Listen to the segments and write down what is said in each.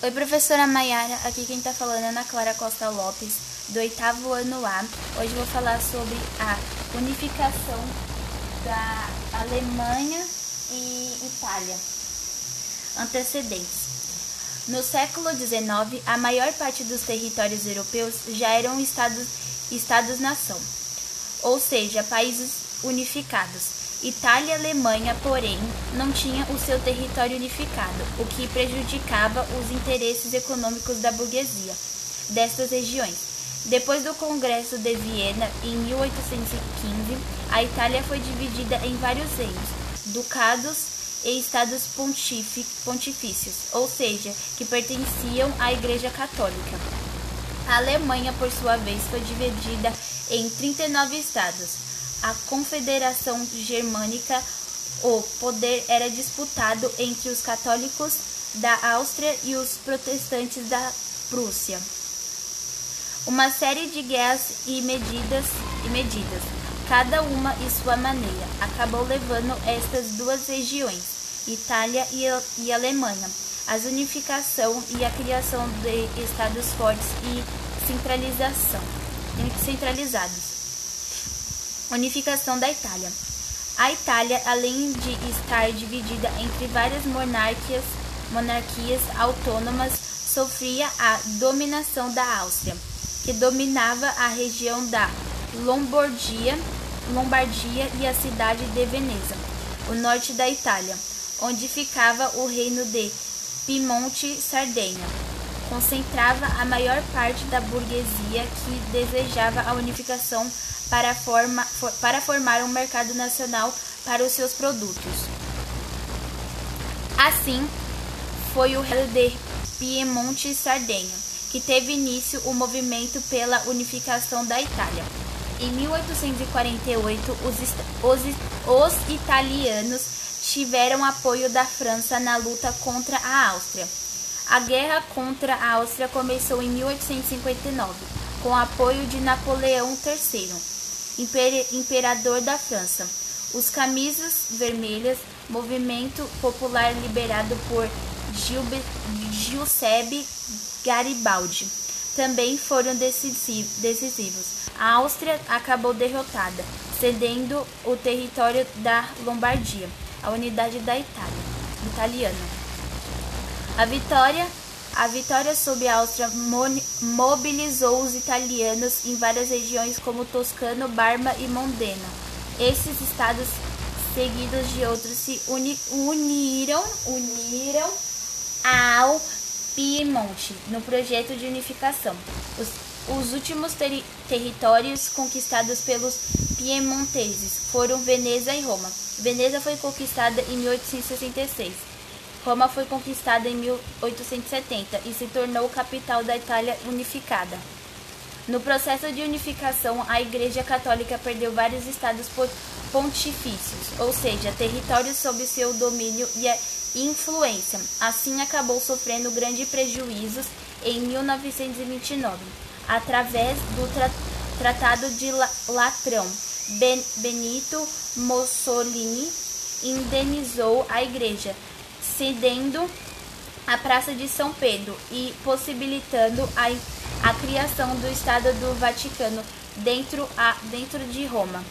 Oi, professora Maiara. Aqui quem está falando é Ana Clara Costa Lopes, do oitavo ano A. Hoje vou falar sobre a unificação da Alemanha e Itália. Antecedentes. No século XIX, a maior parte dos territórios europeus já eram estados-nação, estados ou seja, países unificados. Itália e Alemanha, porém, não tinham o seu território unificado, o que prejudicava os interesses econômicos da burguesia destas regiões. Depois do Congresso de Viena, em 1815, a Itália foi dividida em vários reinos, ducados e estados pontifícios, ou seja, que pertenciam à Igreja Católica. A Alemanha, por sua vez, foi dividida em 39 estados, a Confederação Germânica, o poder era disputado entre os católicos da Áustria e os protestantes da Prússia. Uma série de guerras e medidas, e medidas, cada uma em sua maneira, acabou levando estas duas regiões, Itália e, e Alemanha, à unificação e à criação de estados fortes e centralização, centralizados. Unificação da Itália. A Itália, além de estar dividida entre várias monarquias, monarquias autônomas, sofria a dominação da Áustria, que dominava a região da Lombardia, Lombardia e a cidade de Veneza, o norte da Itália, onde ficava o reino de Piemonte-Sardenha. Concentrava a maior parte da burguesia que desejava a unificação para, forma, for, para formar um mercado nacional para os seus produtos. Assim, foi o rei de Piemonte e Sardenha que teve início o movimento pela unificação da Itália. Em 1848, os, os, os italianos tiveram apoio da França na luta contra a Áustria. A guerra contra a Áustria começou em 1859, com apoio de Napoleão III imperador da França. Os Camisas Vermelhas, movimento popular liderado por Giuseppe Garibaldi, também foram decisivos. A Áustria acabou derrotada, cedendo o território da Lombardia, a unidade da Itália, italiana. A vitória a vitória sobre a Áustria mobilizou os italianos em várias regiões como Toscano, Barma e Mondena. Esses estados, seguidos de outros, se uni uniram, uniram ao Piemonte no projeto de unificação. Os, os últimos ter territórios conquistados pelos piemonteses foram Veneza e Roma. Veneza foi conquistada em 1866 Roma foi conquistada em 1870 e se tornou capital da Itália unificada. No processo de unificação, a Igreja Católica perdeu vários estados pontifícios, ou seja, territórios sob seu domínio e influência. Assim, acabou sofrendo grandes prejuízos em 1929, através do tra Tratado de Latrão. Ben Benito Mussolini indenizou a Igreja, cedendo a Praça de São Pedro e possibilitando a, a criação do Estado do Vaticano dentro, a, dentro de Roma.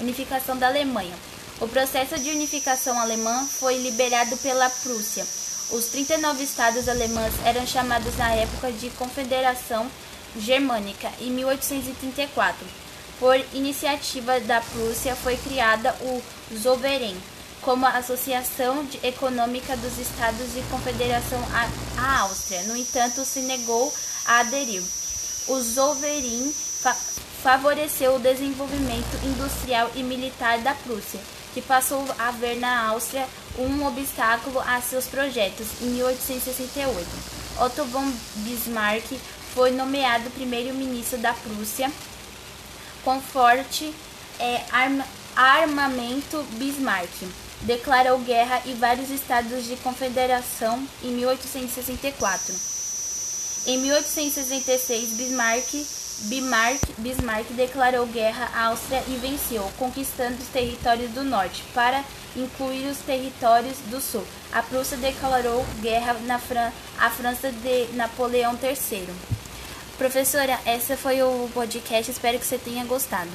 Unificação da Alemanha. O processo de unificação alemã foi liberado pela Prússia. Os 39 estados alemães eram chamados na época de Confederação Germânica em 1834. Por iniciativa da Prússia foi criada o Zollverein, como a Associação Econômica dos Estados e Confederação à Áustria. No entanto, se negou a aderir. O Zollverein fa favoreceu o desenvolvimento industrial e militar da Prússia, que passou a ver na Áustria um obstáculo a seus projetos. Em 1868, Otto von Bismarck foi nomeado primeiro-ministro da Prússia, com forte é, armamento Bismarck declarou guerra e vários estados de confederação em 1864. Em 1866, Bismarck Bismarck declarou guerra à Áustria e venceu, conquistando os territórios do norte para incluir os territórios do sul. A Prússia declarou guerra na Fran à França de Napoleão III. Professora, essa foi o podcast. Espero que você tenha gostado.